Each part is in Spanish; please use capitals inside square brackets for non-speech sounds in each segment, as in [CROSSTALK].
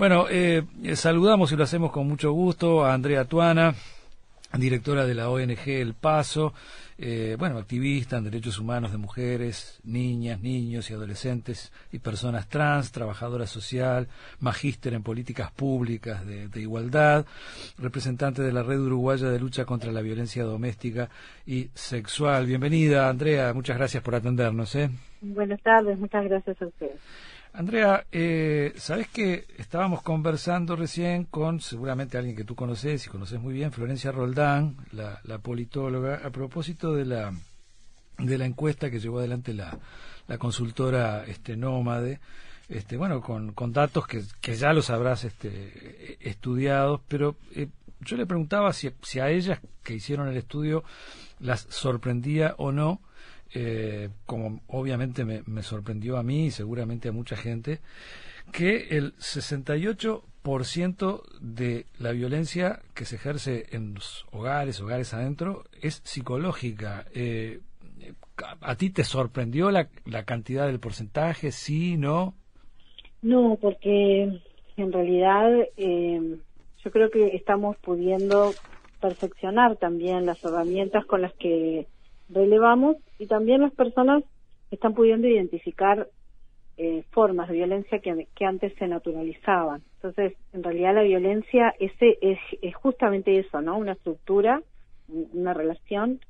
Bueno, eh, saludamos y lo hacemos con mucho gusto a Andrea Tuana, directora de la ONG El Paso, eh, bueno, activista en derechos humanos de mujeres, niñas, niños y adolescentes y personas trans, trabajadora social, magíster en políticas públicas de, igualdad, representante de la Red Uruguaya de Lucha contra la Violencia Doméstica y Sexual. Bienvenida, Andrea, muchas gracias por atendernos. ¿eh? Buenas tardes, muchas gracias a ustedes. Andrea, eh, sabes que estábamos conversando recién con seguramente alguien que tú conoces y conoces muy bien, Florencia Roldán, la, politóloga, a propósito de la de la encuesta que llevó adelante la, la consultora este nómade, este bueno con, con datos que, que ya los habrás este, estudiado, pero eh, yo le preguntaba si, si a ellas que hicieron el estudio las sorprendía o no eh, como obviamente me, sorprendió a mí y seguramente a mucha gente, que el 68% de la violencia que se ejerce en los hogares, hogares adentro, es psicológica. Eh, ¿A ti te sorprendió la, la cantidad del porcentaje? ¿Sí, no? No, porque en realidad eh, yo creo que estamos pudiendo perfeccionar también las herramientas con las que relevamos y también las personas están pudiendo identificar eh, formas de violencia que, antes se naturalizaban. Entonces, en realidad la violencia ese es, es justamente eso, ¿no? Una estructura, una relación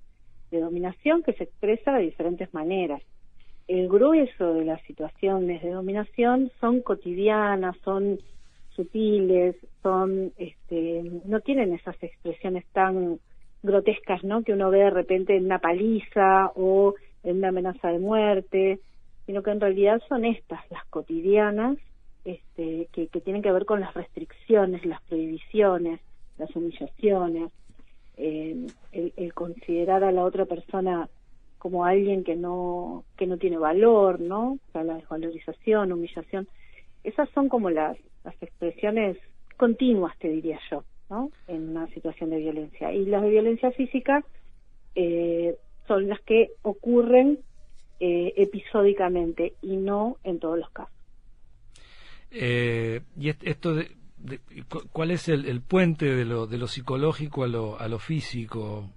de dominación que se expresa de diferentes maneras. El grueso de las situaciones de dominación son cotidianas, son sutiles, son, este, no tienen esas expresiones tan grotescas, ¿no? Que uno ve de repente en una paliza o en una amenaza de muerte, sino que en realidad son estas, las cotidianas, este, que, tienen que ver con las restricciones, las prohibiciones, las humillaciones, eh, el, el, considerar a la otra persona como alguien que no que no tiene valor, ¿no? O sea, la desvalorización, humillación, esas son como las las expresiones continuas, te diría yo en una situación de violencia. Y las de violencia física eh, son las que ocurren eh, episódicamente y no en todos los casos. Eh, y esto de, ¿Cuál es el, puente de lo, de lo psicológico a lo, a lo físico?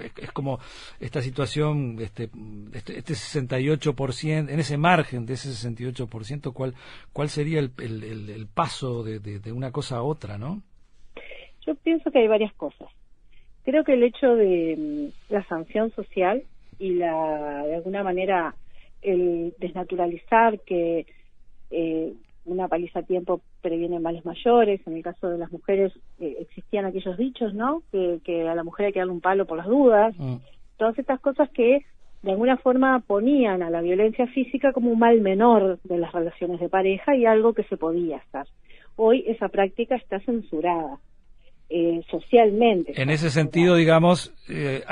Es, como esta situación, este, este, este 68%, en ese margen de ese 68%, ¿cuál, cuál sería el, el, el paso de, de, una cosa a otra, no? Yo pienso que hay varias cosas. Creo que el hecho de mm, la sanción social y la, de alguna manera, el desnaturalizar que eh, una paliza a tiempo previene males mayores. En el caso de las mujeres eh, existían aquellos dichos, ¿no? Que, a la mujer hay que darle un palo por las dudas. Mm. Todas estas cosas que de alguna forma ponían a la violencia física como un mal menor de las relaciones de pareja y algo que se podía hacer. Hoy esa práctica está censurada. Eh, socialmente. En ese sentido, digamos, eh,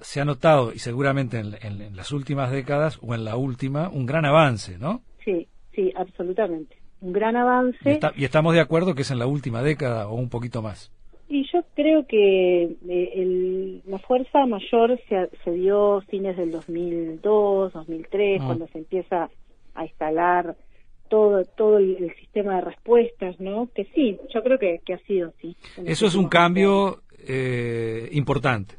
se ha notado, y seguramente en, en, las últimas décadas o en la última, un gran avance, ¿no? Sí, sí, absolutamente un gran avance. Y, estamos de acuerdo que es en la última década o un poquito más. Y yo creo que eh, la fuerza mayor se, se, dio fines del 2002, 2003, ah. cuando se empieza a instalar todo todo el, sistema de respuestas, ¿no? Que sí, yo creo que, que ha sido así. Eso es un cambio eh, importante.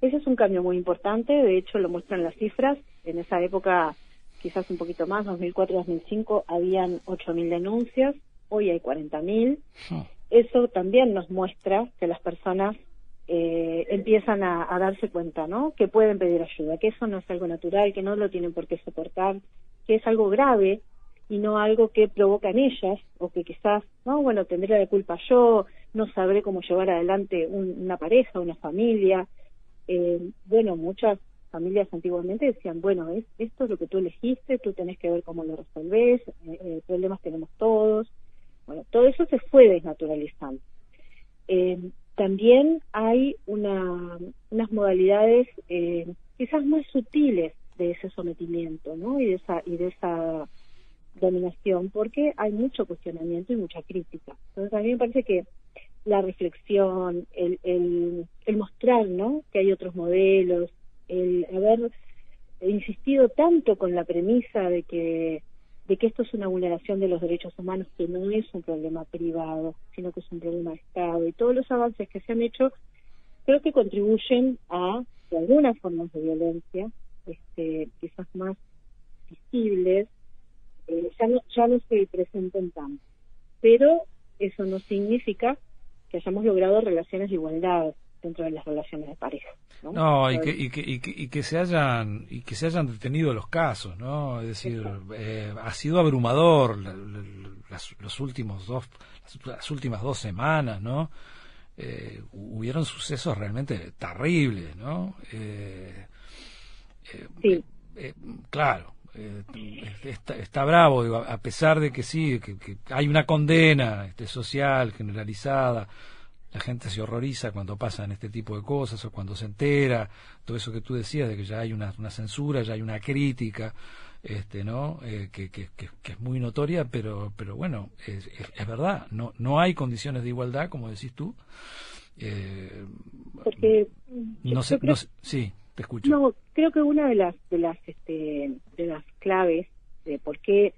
Ese es un cambio muy importante, de hecho lo muestran las cifras. En esa época quizás un poquito más, 2004-2005 habían 8.000 denuncias, hoy hay 40.000. Ah. Eso también nos muestra que las personas eh, empiezan a, darse cuenta, ¿no? Que pueden pedir ayuda, que eso no es algo natural, que no lo tienen por qué soportar, que es algo grave y no algo que provoca en ellas o que quizás, no, bueno, tendré la culpa yo, no sabré cómo llevar adelante una pareja, una familia. Eh, bueno, muchas familias antiguamente decían, bueno, es, esto es lo que tú elegiste, tú tenés que ver cómo lo resolvés, eh, eh, problemas tenemos todos. Bueno, todo eso se fue desnaturalizando. Eh, también hay una, unas modalidades quizás más sutiles de ese sometimiento, ¿no? Y de esa, y de esa dominación, porque hay mucho cuestionamiento y mucha crítica. Entonces, a mí me parece que la reflexión, el, el, el mostrar, ¿no? Que hay otros modelos, el haber insistido tanto con la premisa de que de que esto es una vulneración de los derechos humanos, que no es un problema privado, sino que es un problema de Estado. Y todos los avances que se han hecho creo que contribuyen a que algunas formas de violencia, este, quizás más visibles, eh, ya, no, ya no se presenten tanto. Pero eso no significa que hayamos logrado relaciones de igualdad dentro de las relaciones de pareja. No, y, que, y, que, y, que, se hayan y que se hayan detenido los casos, ¿no? Es decir, eh, ha sido abrumador las, los últimos dos las, últimas dos semanas, ¿no? Eh, hubieron sucesos realmente terribles, ¿no? Eh, sí. claro, está, está, bravo, a pesar de que sí, que, que hay una condena este, social generalizada la gente se horroriza cuando pasan este tipo de cosas o cuando se entera, todo eso que tú decías de que ya hay una, censura, ya hay una crítica, este, ¿no? Eh, que, que, que, es muy notoria, pero, pero bueno, es, es, verdad, no, no hay condiciones de igualdad, como decís tú. Eh, Porque no sé, no sí, te escucho. No, creo que una de las de las este, de las claves de por qué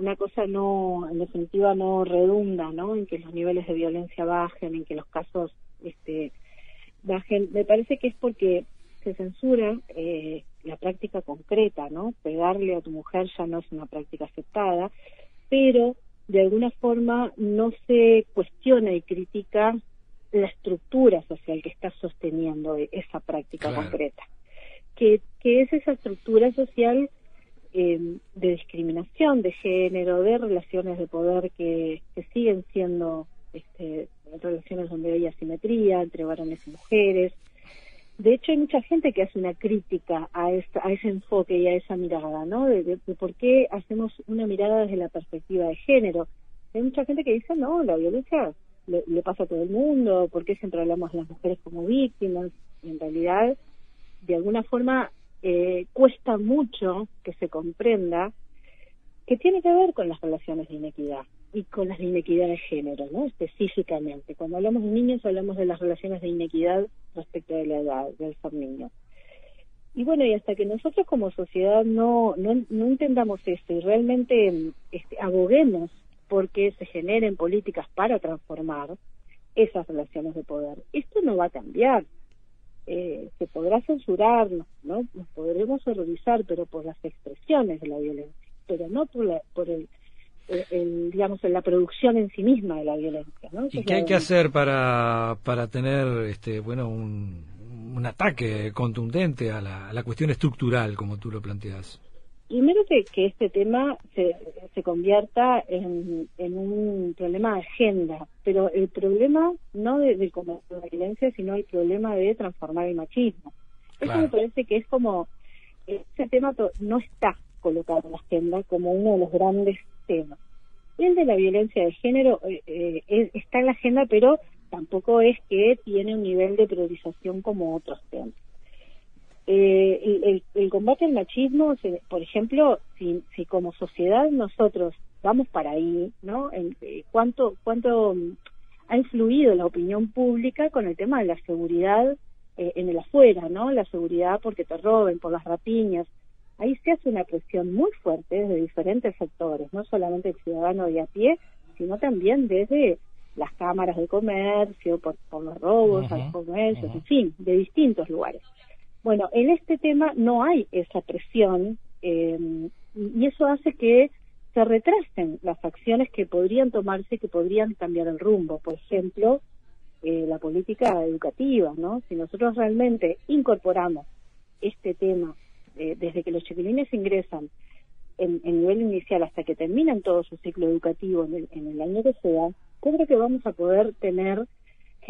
una cosa no, en definitiva, no redunda, ¿no? En que los niveles de violencia bajen, en que los casos este, bajen. Me parece que es porque se censura eh, la práctica concreta, ¿no? Pegarle a tu mujer ya no es una práctica aceptada, pero de alguna forma no se cuestiona y critica la estructura social que está sosteniendo esa práctica concreta. Que, que es esa estructura social eh, de discriminación de género, de relaciones de poder que, que siguen siendo este, relaciones donde hay asimetría entre varones y mujeres. De hecho, hay mucha gente que hace una crítica a, esta, a ese enfoque y a esa mirada, ¿no? De, por qué hacemos una mirada desde la perspectiva de género. Hay mucha gente que dice, no, la violencia le, le pasa a todo el mundo, ¿por qué siempre hablamos de las mujeres como víctimas? Y en realidad, de alguna forma, eh, cuesta mucho que se comprenda que tiene que ver con las relaciones de inequidad y con las de inequidad de género, ¿no? Específicamente. Cuando hablamos de niños hablamos de las relaciones de inequidad respecto de la edad del ser niño. Y bueno, y hasta que nosotros como sociedad no, no, no entendamos esto y realmente este, aboguemos porque se generen políticas para transformar esas relaciones de poder, esto no va a cambiar eh, se podrá censurarnos, ¿no? Nos podremos horrorizar, pero por las expresiones de la violencia, pero no por, la, por el, digamos, en la producción en sí misma de la violencia, ¿no? ¿Y qué hay que hacer para, para tener, este, bueno, un, un ataque contundente a la, a la cuestión estructural, como tú lo planteas? Primero que, que este tema se, se convierta en, en, un problema de agenda, pero el problema no de, de, la violencia, sino el problema de transformar el machismo. Eso me parece que es como, ese tema no está colocado en la agenda como uno de los grandes temas. El de la violencia de género eh, eh, está en la agenda, pero tampoco es que tiene un nivel de priorización como otros temas. Eh, el, combate al machismo, por ejemplo, si, si como sociedad nosotros vamos para ahí, ¿no? En, eh, ¿Cuánto, cuánto mm, ha influido la opinión pública con el tema de la seguridad eh, en el afuera, ¿no? La seguridad porque te roben, por las rapiñas. Ahí se hace una presión muy fuerte desde diferentes sectores, no solamente el ciudadano de a pie, sino también desde las cámaras de comercio, por, los robos al comercio, en fin, de distintos lugares. Bueno, en este tema no hay esa presión eh, y eso hace que se retrasen las acciones que podrían tomarse, que podrían cambiar el rumbo. Por ejemplo, eh, la política educativa, ¿no? Si nosotros realmente incorporamos este tema eh, desde que los chiquilines ingresan en, nivel inicial hasta que terminan todo su ciclo educativo en el, en el año que sea, creo que vamos a poder tener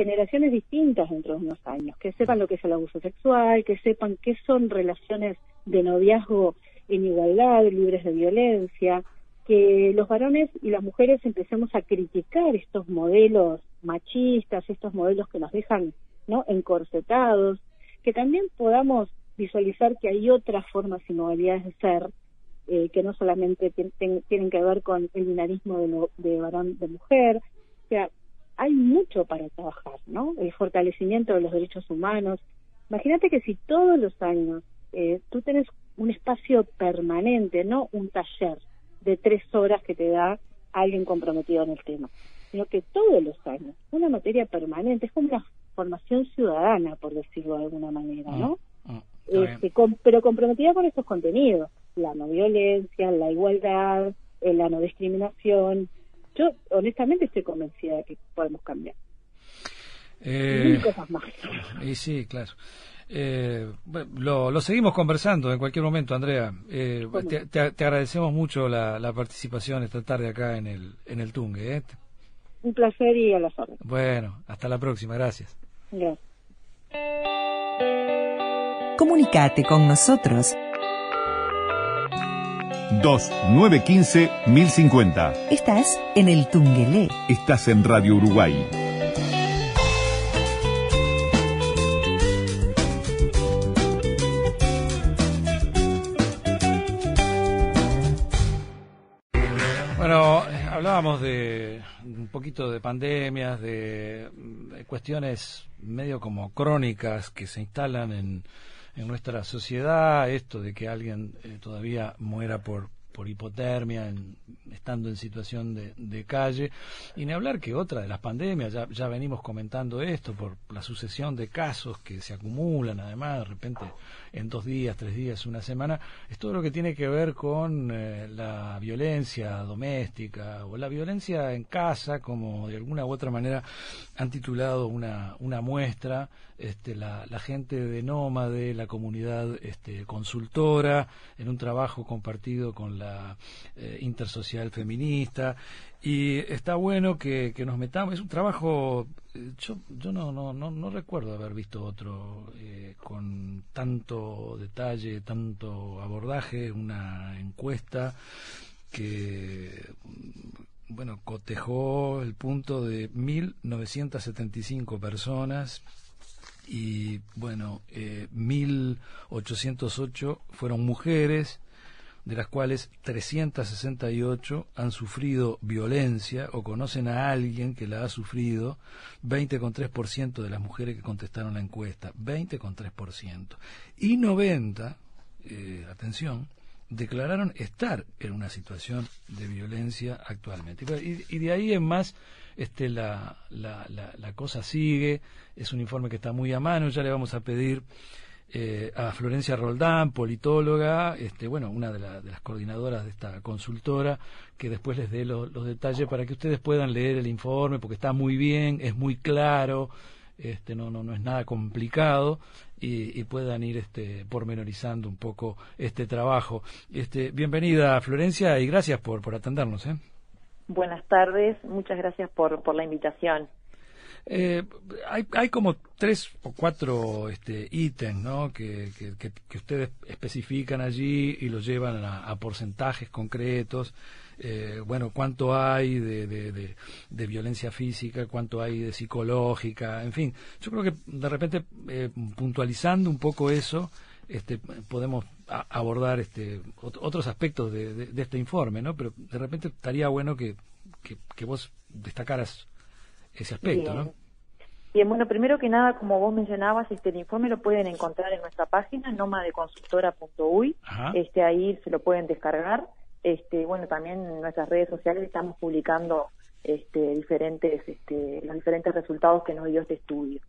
generaciones distintas dentro de unos años, que sepan lo que es el abuso sexual, que sepan qué son relaciones de noviazgo en igualdad, libres de violencia, que los varones y las mujeres empecemos a criticar estos modelos machistas, estos modelos que nos dejan no encorsetados, que también podamos visualizar que hay otras formas y modalidades de ser eh, que no solamente tienen que ver con el binarismo de, de varón de mujer, o sea, hay mucho para trabajar, ¿no? El fortalecimiento de los derechos humanos. Imagínate que si todos los años eh, tú tienes un espacio permanente, no un taller, de tres horas que te da alguien comprometido en el tema, sino que todos los años, una materia permanente, es como una formación ciudadana, por decirlo de alguna manera, ¿no? Mm, mm, este, pero comprometida con estos contenidos, la no violencia, la igualdad, eh, la no discriminación. Yo honestamente estoy convencida de que podemos cambiar. Eh, y cosas más. Y sí, claro. Eh, lo, seguimos conversando en cualquier momento, Andrea. Eh, te, agradecemos mucho la, participación esta tarde acá en el, en el Tungue. ¿eh? Un placer y a las órdenes. Bueno, hasta la próxima. Gracias. Gracias. Comunicate con nosotros. 2915-1050. Estás en el Tungelé. Estás en Radio Uruguay. hablábamos de un poquito de pandemias, de, cuestiones medio como crónicas que se instalan en, en nuestra sociedad, esto de que alguien eh, todavía muera por, por hipotermia, estando en situación de, calle, y ni hablar que otra de las pandemias, ya, ya venimos comentando esto, por la sucesión de casos que se acumulan, además, de repente en dos días, tres días, una semana, es todo lo que tiene que ver con eh, la violencia doméstica o la violencia en casa, como de alguna u otra manera han titulado una, una muestra este, la, gente de Nómade, la comunidad este, consultora, en un trabajo compartido con la eh, intersocial feminista. Y está bueno que, nos metamos. Es un trabajo. Eh, yo, yo no, no, no, recuerdo haber visto otro eh, con tanto detalle, tanto abordaje, una encuesta que bueno, cotejó el punto de 1.975 personas y bueno, eh, 1.808 fueron mujeres, de las cuales 368 han sufrido violencia o conocen a alguien que la ha sufrido, 20,3% de las mujeres que contestaron la encuesta, 20,3%. Y 90, eh, atención, declararon estar en una situación de violencia actualmente. Y, de ahí en más este, la, la, la, cosa sigue, es un informe que está muy a mano, ya le vamos a pedir eh, a Florencia Roldán, politóloga, este, bueno, una de, las coordinadoras de esta consultora, que después les dé los detalles para que ustedes puedan leer el informe, porque está muy bien, es muy claro, este, no, no, no es nada complicado y, puedan ir este, pormenorizando un poco este trabajo. Este, bienvenida Florencia y gracias por, atendernos. ¿eh? Buenas tardes, muchas gracias por la invitación. Eh, hay, hay como tres o cuatro este, ítems ¿no? que, que, ustedes especifican allí y los llevan a, porcentajes concretos. Eh, bueno, cuánto hay de, de, violencia física, cuánto hay de psicológica, en fin. Yo creo que de repente, eh, puntualizando un poco eso, este, podemos abordar este, otros aspectos de, este informe, ¿no? Pero de repente estaría bueno que, que vos destacaras ese aspecto, ¿no? Bien, bueno, primero que nada, como vos mencionabas, este el informe lo pueden encontrar en nuestra página nomadeconsultora.uy, este ahí se lo pueden descargar. Este, bueno, también en nuestras redes sociales estamos publicando este diferentes este los diferentes resultados que nos dio este estudio.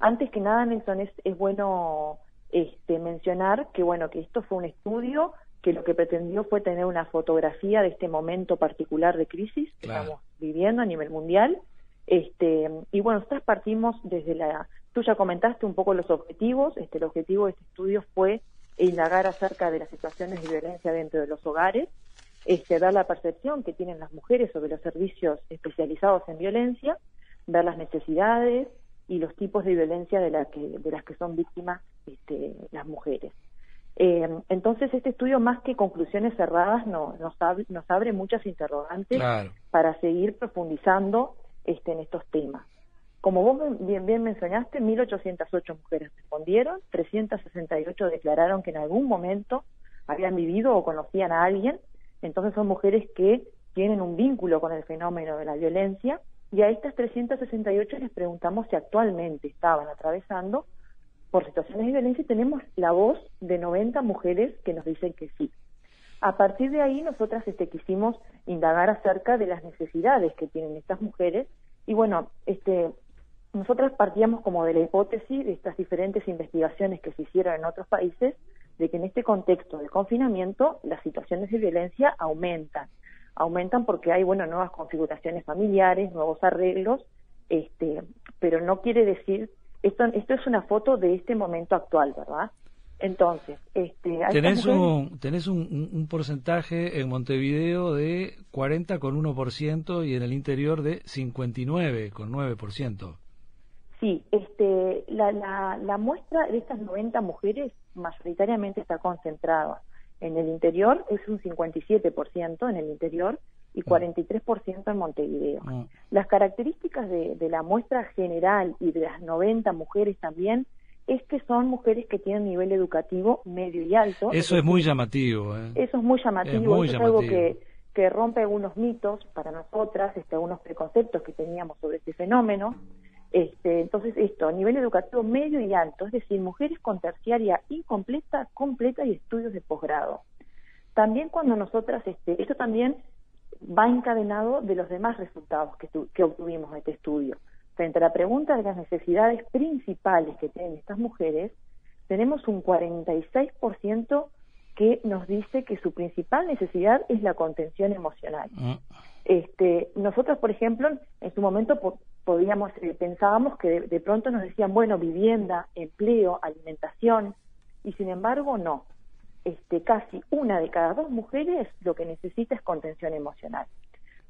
Antes que nada, Nelson, es, es bueno este mencionar que bueno, que esto fue un estudio que lo que pretendió fue tener una fotografía de este momento particular de crisis que estamos viviendo a nivel mundial este, y bueno, nosotros partimos desde la, tú ya comentaste un poco los objetivos, este, el objetivo de este estudio fue indagar acerca de las situaciones de violencia dentro de los hogares, este, dar la percepción que tienen las mujeres sobre los servicios especializados en violencia, ver las necesidades y los tipos de violencia de, la que, de las que son víctimas este, las mujeres. Eh, entonces, este estudio, más que conclusiones cerradas, no, nos, abre, nos abre muchas interrogantes para seguir profundizando este, en estos temas. Como vos bien, bien mencionaste, 1.808 mujeres respondieron, 368 declararon que en algún momento habían vivido o conocían a alguien, entonces son mujeres que tienen un vínculo con el fenómeno de la violencia y a estas 368 les preguntamos si actualmente estaban atravesando por situaciones de violencia y tenemos la voz de 90 mujeres que nos dicen que sí. A partir de ahí nosotras este, quisimos indagar acerca de las necesidades que tienen estas mujeres y bueno, este, nosotras partíamos como de la hipótesis de estas diferentes investigaciones que se hicieron en otros países de que en este contexto de confinamiento las situaciones de violencia aumentan. Aumentan porque hay, bueno, nuevas configuraciones familiares, nuevos arreglos, este, pero no quiere decir, esto, esto es una foto de este momento actual, ¿verdad? Entonces, este, tenés, un, tenés un, porcentaje en Montevideo de 40,1% y en el interior de 59,9%. Sí, este, la, la, la muestra de estas 90 mujeres mayoritariamente está concentrada en el interior, es un 57% en el interior y 43% mm. en Montevideo. Mm. Las características de, de la muestra general y de las 90 mujeres también es que son mujeres que tienen nivel educativo medio y alto. Eso es, muy llamativo. ¿eh? Eso es muy llamativo. Es, algo que, que rompe algunos mitos para nosotras, este, algunos preconceptos que teníamos sobre este fenómeno. Este, entonces, esto, nivel educativo medio y alto, es decir, mujeres con terciaria incompleta, completa y estudios de posgrado. También cuando nosotras, este, esto también va encadenado de los demás resultados que, que obtuvimos de este estudio. Frente a la pregunta de las necesidades principales que tienen estas mujeres, tenemos un 46% que nos dice que su principal necesidad es la contención emocional. Mm. Este, nosotros, por ejemplo, en su momento podíamos eh, pensábamos que de, pronto nos decían, bueno, vivienda, empleo, alimentación, y sin embargo no. Este, casi una de cada dos mujeres lo que necesita es contención emocional.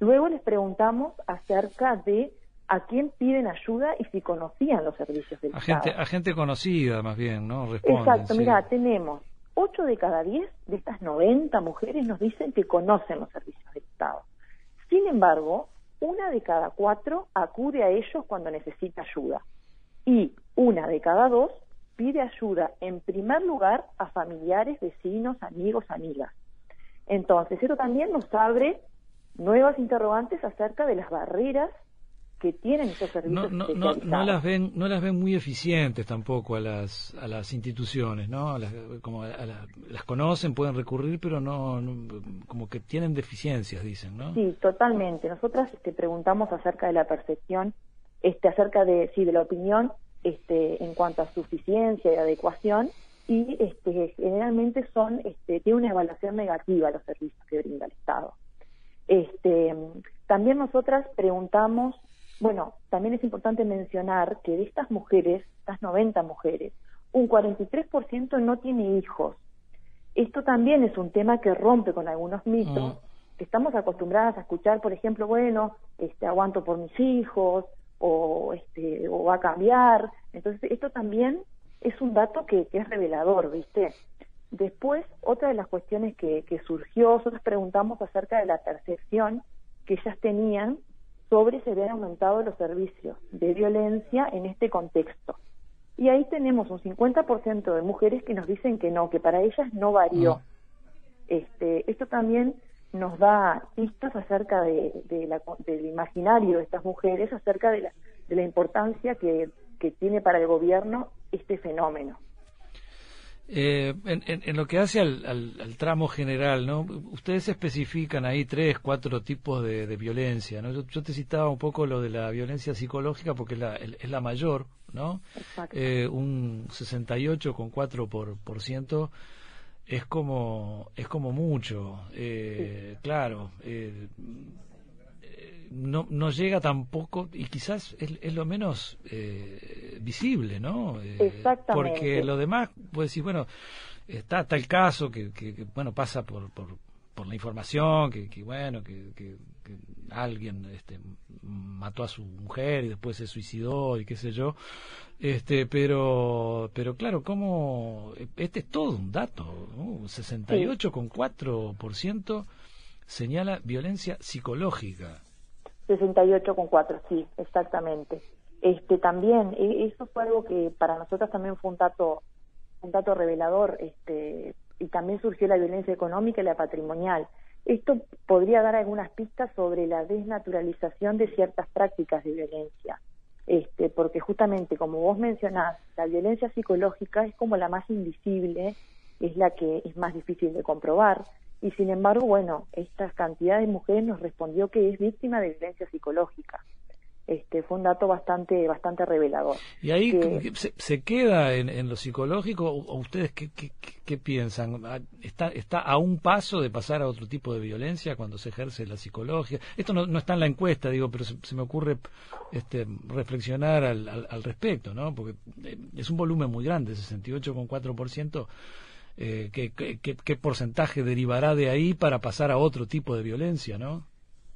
Luego les preguntamos acerca de a quién piden ayuda y si conocían los servicios del a Estado. Gente, a gente conocida, más bien, ¿no? Exacto, mira, tenemos 8 de cada 10 de estas 90 mujeres nos dicen que conocen los servicios del Estado. Sin embargo, una de cada cuatro acude a ellos cuando necesita ayuda y una de cada dos pide ayuda en primer lugar a familiares, vecinos, amigos, amigas. Entonces, eso también nos abre nuevas interrogantes acerca de las barreras que tienen esos servicios no, no, no, las ven no las ven muy eficientes tampoco a las a las instituciones no como las conocen pueden recurrir pero no, como que tienen deficiencias dicen no sí totalmente. Nosotras este, preguntamos acerca de la percepción este acerca de sí de la opinión este en cuanto a suficiencia y adecuación y este generalmente son este tiene una evaluación negativa los servicios que brinda el Estado. Este también nosotras preguntamos bueno, también es importante mencionar que de estas mujeres, estas 90 mujeres, un 43% no tiene hijos. Esto también es un tema que rompe con algunos mitos. Mm. Estamos acostumbradas a escuchar, por ejemplo, bueno, este, aguanto por mis hijos o, este, o va a cambiar. Entonces, esto también es un dato que, es revelador, ¿viste? Después, otra de las cuestiones que, que surgió, nosotros preguntamos acerca de la percepción que ellas tenían sobre se habían aumentado los servicios de violencia en este contexto. Y ahí tenemos un 50% de mujeres que nos dicen que no, que para ellas no varió. Este, esto también nos da pistas acerca de, del imaginario de estas mujeres, acerca de la, de la importancia que, que tiene para el gobierno este fenómeno. Eh, en, lo que hace al, tramo general, ¿no? Ustedes especifican ahí tres, cuatro tipos de, violencia, ¿no? Yo, te citaba un poco lo de la violencia psicológica porque es la, es la mayor, ¿no? Eh, un 68,4%. Por, por ciento es como es como mucho eh, claro eh, no, no llega tampoco, y quizás es, lo menos eh, visible, ¿no? Eh, Exactamente. Porque lo demás, puede decir, bueno, está, está el caso que, que, bueno, pasa por, por, por, la información, que, que bueno, que, que, alguien este, mató a su mujer y después se suicidó y qué sé yo. Este, pero, pero claro, como este es todo un dato, ¿no? 68,4% señala violencia psicológica. 68,4, sí, exactamente. Este también, e, eso fue algo que para nosotros también fue un dato, un dato revelador, este, y también surgió la violencia económica y la patrimonial. Esto podría dar algunas pistas sobre la desnaturalización de ciertas prácticas de violencia, este, porque justamente como vos mencionás, la violencia psicológica es como la más invisible, es la que es más difícil de comprobar, y sin embargo, bueno, esta cantidad de mujeres nos respondió que es víctima de violencia psicológica. Este, fue un dato bastante bastante revelador. ¿Y ahí se, queda en, lo psicológico o ustedes qué, qué, piensan? ¿Está, ¿Está a un paso de pasar a otro tipo de violencia cuando se ejerce la psicología? Esto no, no está en la encuesta, digo, pero se, me ocurre este, reflexionar al, al, respecto, ¿no? Porque eh, es un volumen muy grande, 68,4%. Eh, ¿qué, qué, qué porcentaje derivará de ahí para pasar a otro tipo de violencia, no?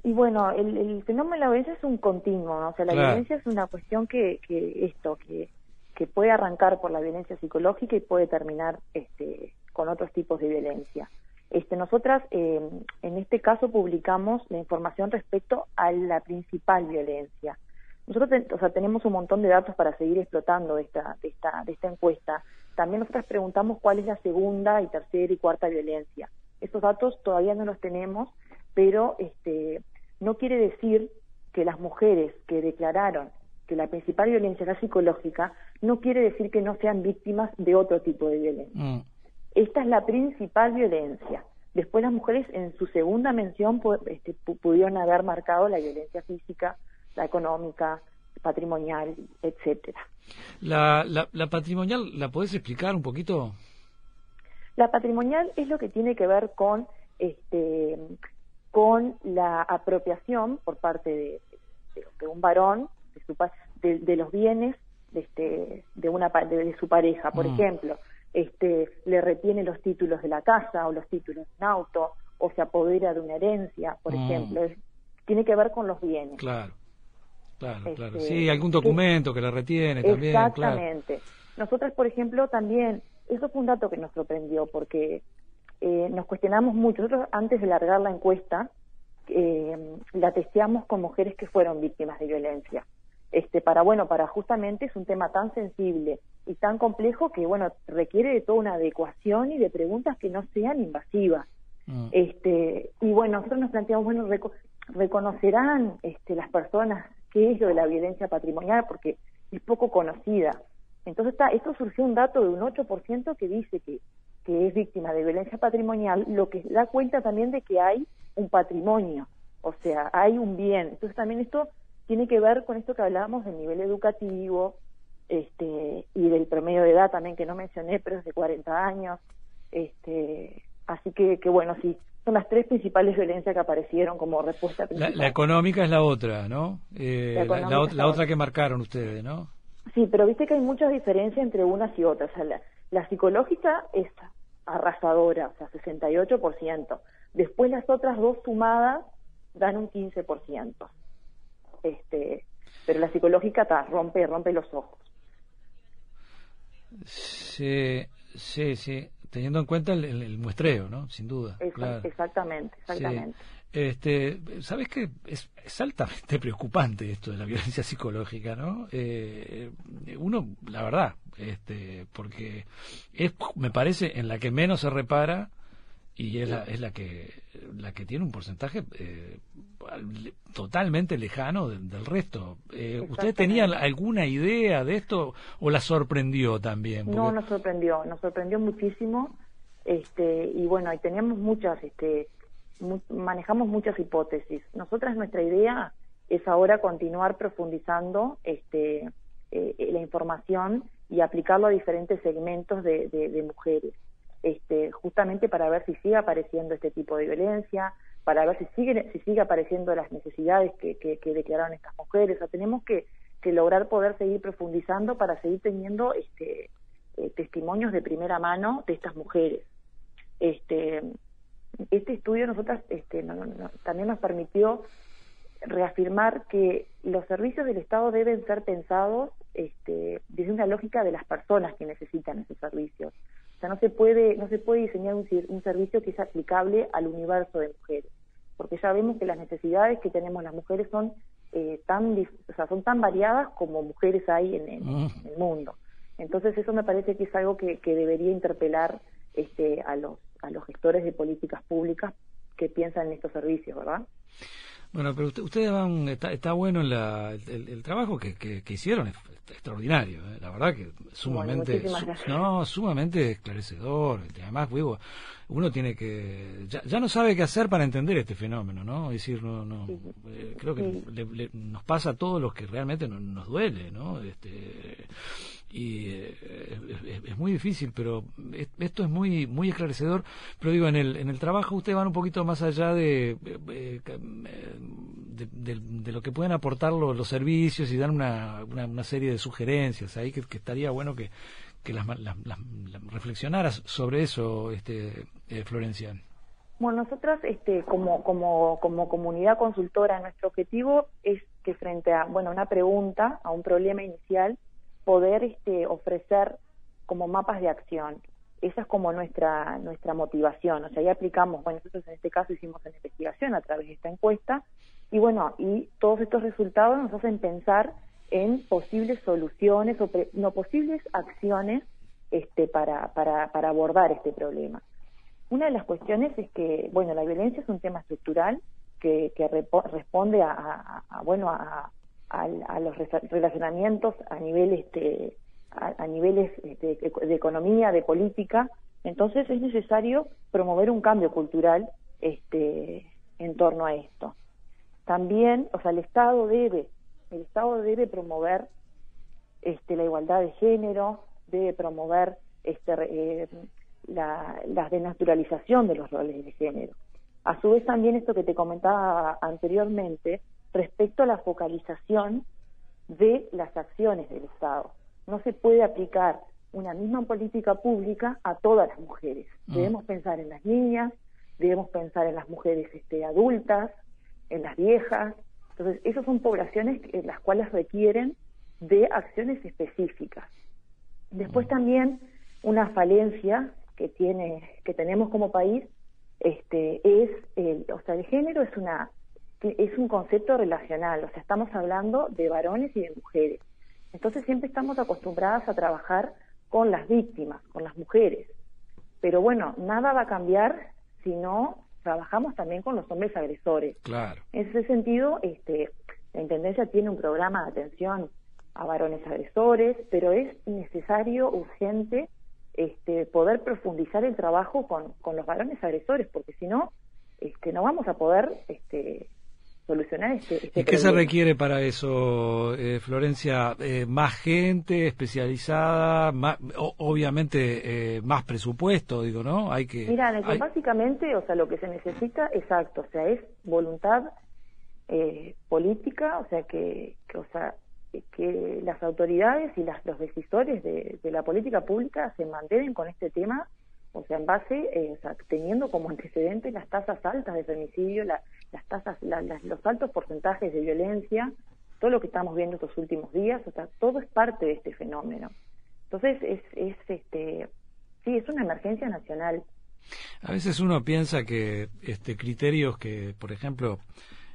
Y bueno, el, fenómeno de la violencia es un continuo, ¿no? o sea, la violencia es una cuestión que, que esto, que, que puede arrancar por la violencia psicológica y puede terminar este, con otros tipos de violencia. Este, nosotras, eh, en este caso, publicamos la información respecto a la principal violencia. Nosotros o sea, tenemos un montón de datos para seguir explotando esta, de esta, de esta encuesta. También nosotras preguntamos cuál es la segunda y tercera y cuarta violencia. Estos datos todavía no los tenemos, pero este, no quiere decir que las mujeres que declararon que la principal violencia era psicológica, no quiere decir que no sean víctimas de otro tipo de violencia. Mm. Esta es la principal violencia. Después las mujeres en su segunda mención este, pudieron haber marcado la violencia física, la económica, patrimonial, etcétera. La, la, la patrimonial, ¿la podés explicar un poquito? La patrimonial es lo que tiene que ver con este, con la apropiación por parte de, de, un varón de, su, de, los bienes de, este, de, una, de, su pareja. Por mm. ejemplo, este, le retiene los títulos de la casa o los títulos de un auto o se apodera de una herencia, por mm. ejemplo. tiene que ver con los bienes. Claro, claro, claro. Este, sí, algún documento que le retiene también. Exactamente. Nosotras, por ejemplo, también, eso fue un dato que nos sorprendió porque eh, nos cuestionamos mucho. Nosotros antes de largar la encuesta, eh, la testeamos con mujeres que fueron víctimas de violencia. Este, para bueno, para justamente es un tema tan sensible y tan complejo que bueno requiere de toda una adecuación y de preguntas que no sean invasivas. Mm. Este, y bueno, nosotros nos planteamos bueno reconocerán este, las personas qué es lo de la violencia patrimonial porque es poco conocida. Entonces está, esto surgió un dato de un 8% que dice que que es víctima de violencia patrimonial, lo que da cuenta también de que hay un patrimonio, o sea, hay un bien. Entonces también esto tiene que ver con esto que hablábamos del nivel educativo este, y del promedio de edad también que no mencioné, pero es de 40 años. Este, así que, que bueno, sí, son las tres principales violencias que aparecieron como respuesta principal. La, económica es la otra, ¿no? Eh, la, otra que marcaron ustedes, ¿no? Sí, pero viste que hay muchas diferencias entre unas y otras. O sea, la, la psicológica es arrasadora, o sea, 68%. Después las otras dos sumadas dan un 15%. Este, pero la psicológica ta, rompe, rompe los ojos. Sí, sí, sí. Teniendo en cuenta el, muestreo, ¿no? Sin duda. Exactamente, exactamente. Este, ¿Sabes que es, altamente [LAUGHS] preocupante esto de la violencia psicológica, ¿no? Eh, uno, la verdad, este, porque es, me parece, en la que menos se repara y es la, es la que la que tiene un porcentaje eh, totalmente lejano del, resto. Eh, ¿Ustedes tenían alguna idea de esto o la sorprendió también? No, nos sorprendió, nos sorprendió muchísimo. Este, y bueno, y teníamos muchas, este, manejamos muchas hipótesis. Nosotras nuestra idea es ahora continuar profundizando este, eh, la información y aplicarlo a diferentes segmentos de, de, mujeres, este, justamente para ver si sigue apareciendo este tipo de violencia, para ver si sigue, si sigue apareciendo las necesidades que, que, declararon estas mujeres. O sea, tenemos que, que, lograr poder seguir profundizando para seguir teniendo este, eh, testimonios de primera mano de estas mujeres. Este, este estudio nosotras este, también nos permitió reafirmar que los servicios del Estado deben ser pensados este, desde una lógica de las personas que necesitan esos servicios. O sea, no se puede, no se puede diseñar un, servicio que es aplicable al universo de mujeres, porque ya vemos que las necesidades que tenemos las mujeres son eh, tan, o sea, son tan variadas como mujeres hay en, mm. el mundo. Entonces eso me parece que es algo que, que debería interpelar este, a los a los gestores de políticas públicas que piensan en estos servicios, ¿verdad? Bueno, pero ustedes van, está, está bueno el, trabajo que, que, hicieron, es extraordinario, ¿eh? la verdad que sumamente, no, sumamente esclarecedor. Además, uno tiene que, ya, no sabe qué hacer para entender este fenómeno, ¿no? Es decir, no, no, eh, creo que nos pasa a todos los que realmente nos, duele, ¿no? Este, y eh, es, muy difícil, pero esto es muy muy esclarecedor. Pero digo, en el, en el trabajo ustedes van un poquito más allá de, eh, de, lo que pueden aportar los, servicios y dan una, una, serie de sugerencias ahí que, estaría bueno que, que las, reflexionaras sobre eso, este, eh, Florencia. Bueno, nosotros este, como, como, como comunidad consultora, nuestro objetivo es que frente a bueno una pregunta, a un problema inicial, poder este, ofrecer como mapas de acción. Esa es como nuestra, nuestra motivación. O sea, ahí aplicamos, bueno, nosotros en este caso hicimos una investigación a través de esta encuesta y bueno, y todos estos resultados nos hacen pensar en posibles soluciones o no posibles acciones este, para, para, abordar este problema. Una de las cuestiones es que, bueno, la violencia es un tema estructural que, que responde a, a bueno, a, a, los relacionamientos a nivel este, a, niveles este, de economía, de política. Entonces es necesario promover un cambio cultural este, en torno a esto. También, o sea, el Estado debe, el Estado debe promover este, la igualdad de género, debe promover este, eh, la, la denaturalización de los roles de género. A su vez también esto que te comentaba anteriormente, respecto a la focalización de las acciones del Estado. No se puede aplicar una misma política pública a todas las mujeres. Mm. Debemos pensar en las niñas, debemos pensar en las mujeres este, adultas, en las viejas. Entonces, esas son poblaciones en las cuales requieren de acciones específicas. Después mm. también una falencia que tiene que tenemos como país este es el, o sea, el género es una es un concepto relacional, o sea, estamos hablando de varones y de mujeres. Entonces siempre estamos acostumbradas a trabajar con las víctimas, con las mujeres. Pero bueno, nada va a cambiar si no trabajamos también con los hombres agresores. Claro. En ese sentido, este, la Intendencia tiene un programa de atención a varones agresores, pero es necesario, urgente, este, poder profundizar el trabajo con, con los varones agresores, porque si no, este, no vamos a poder este, solucionar este, este ¿Y qué se requiere para eso, eh, Florencia? Eh, ¿Más gente especializada? Más, obviamente eh, más presupuesto, digo, ¿no? Hay que... Mira, básicamente, o sea, lo que se necesita, exacto, o sea, es voluntad política, o sea, que, o sea, que las autoridades y las, los decisores de, de la política pública se mantengan con este tema o sea, en base, eh, teniendo como antecedente las tasas altas de femicidio, las tasas, los altos porcentajes de violencia, todo lo que estamos viendo estos últimos días, o sea, todo es parte de este fenómeno. Entonces, es, es este, sí, es una emergencia nacional. A veces uno piensa que este criterios que, por ejemplo,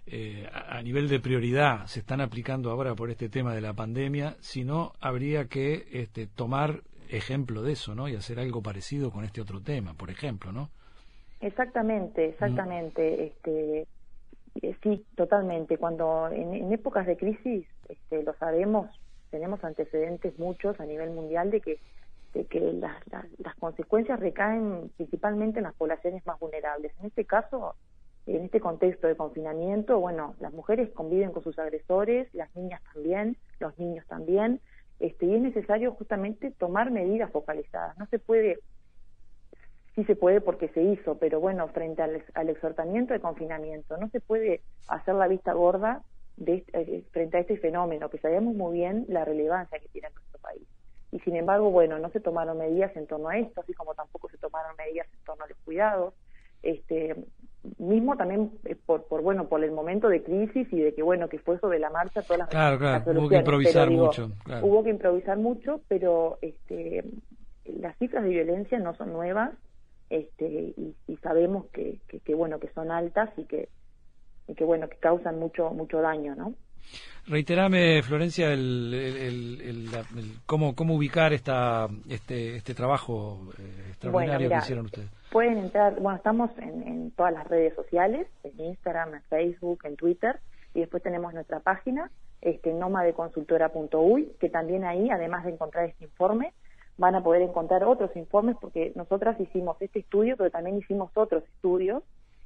eh, a, nivel de prioridad se están aplicando ahora por este tema de la pandemia, si no habría que este, tomar ejemplo de eso, ¿no? Y hacer algo parecido con este otro tema, por ejemplo, ¿no? Exactamente, exactamente. Este, eh, sí, totalmente. Cuando en, épocas de crisis, este, lo sabemos, tenemos antecedentes muchos a nivel mundial de que de que las, las, consecuencias recaen principalmente en las poblaciones más vulnerables. En este caso, en este contexto de confinamiento, bueno, las mujeres conviven con sus agresores, las niñas también, los niños también, este, y es necesario justamente tomar medidas focalizadas. No se puede, sí se puede porque se hizo, pero bueno, frente al, exhortamiento de confinamiento, no se puede hacer la vista gorda de, eh, frente a este fenómeno, que sabemos muy bien la relevancia que tiene en nuestro país. Y sin embargo, bueno, no se tomaron medidas en torno a esto, así como tampoco se tomaron medidas en torno a los cuidados. Este, mismo también eh, por, por bueno por el momento de crisis y de que bueno que fue sobre la marcha todas las claro claro hubo que improvisar mucho hubo que improvisar mucho pero este las cifras de violencia no son nuevas este y, sabemos que, que, bueno que son altas y que y que bueno que causan mucho mucho daño no Reiterame, Florencia, el, cómo, cómo ubicar esta, este, este trabajo eh, extraordinario que hicieron ustedes. Pueden entrar, bueno, estamos en, en todas las redes sociales, en Instagram, en Facebook, en Twitter, y después tenemos nuestra página, este, nomadeconsultora.uy, que también ahí, además de encontrar este informe, van a poder encontrar otros informes, porque nosotras hicimos este estudio, pero también hicimos otros estudios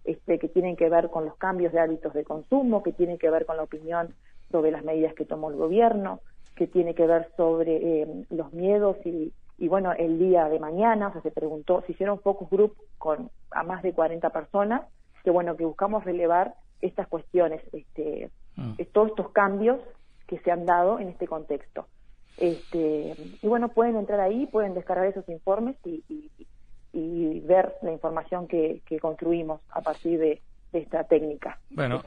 este, que tienen que ver con los cambios de hábitos de consumo, que tienen que ver con la opinión sobre las medidas que tomó el gobierno, que tiene que ver sobre eh, los miedos y, y, bueno, el día de mañana, o sea, se preguntó, se hicieron focus group con a más de 40 personas, que bueno, que buscamos relevar estas cuestiones, este, mm. todos estos cambios que se han dado en este contexto. Este, y bueno, pueden entrar ahí, pueden descargar esos informes y, y, y ver la información que, que construimos a partir de, esta técnica. Bueno,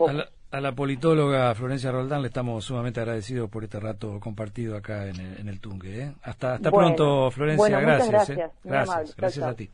a la, politóloga Florencia Roldán le estamos sumamente agradecidos por este rato compartido acá en el, en el Tungue. ¿eh? Hasta, hasta pronto, Florencia. gracias. Gracias, ¿eh? gracias, gracias a ti.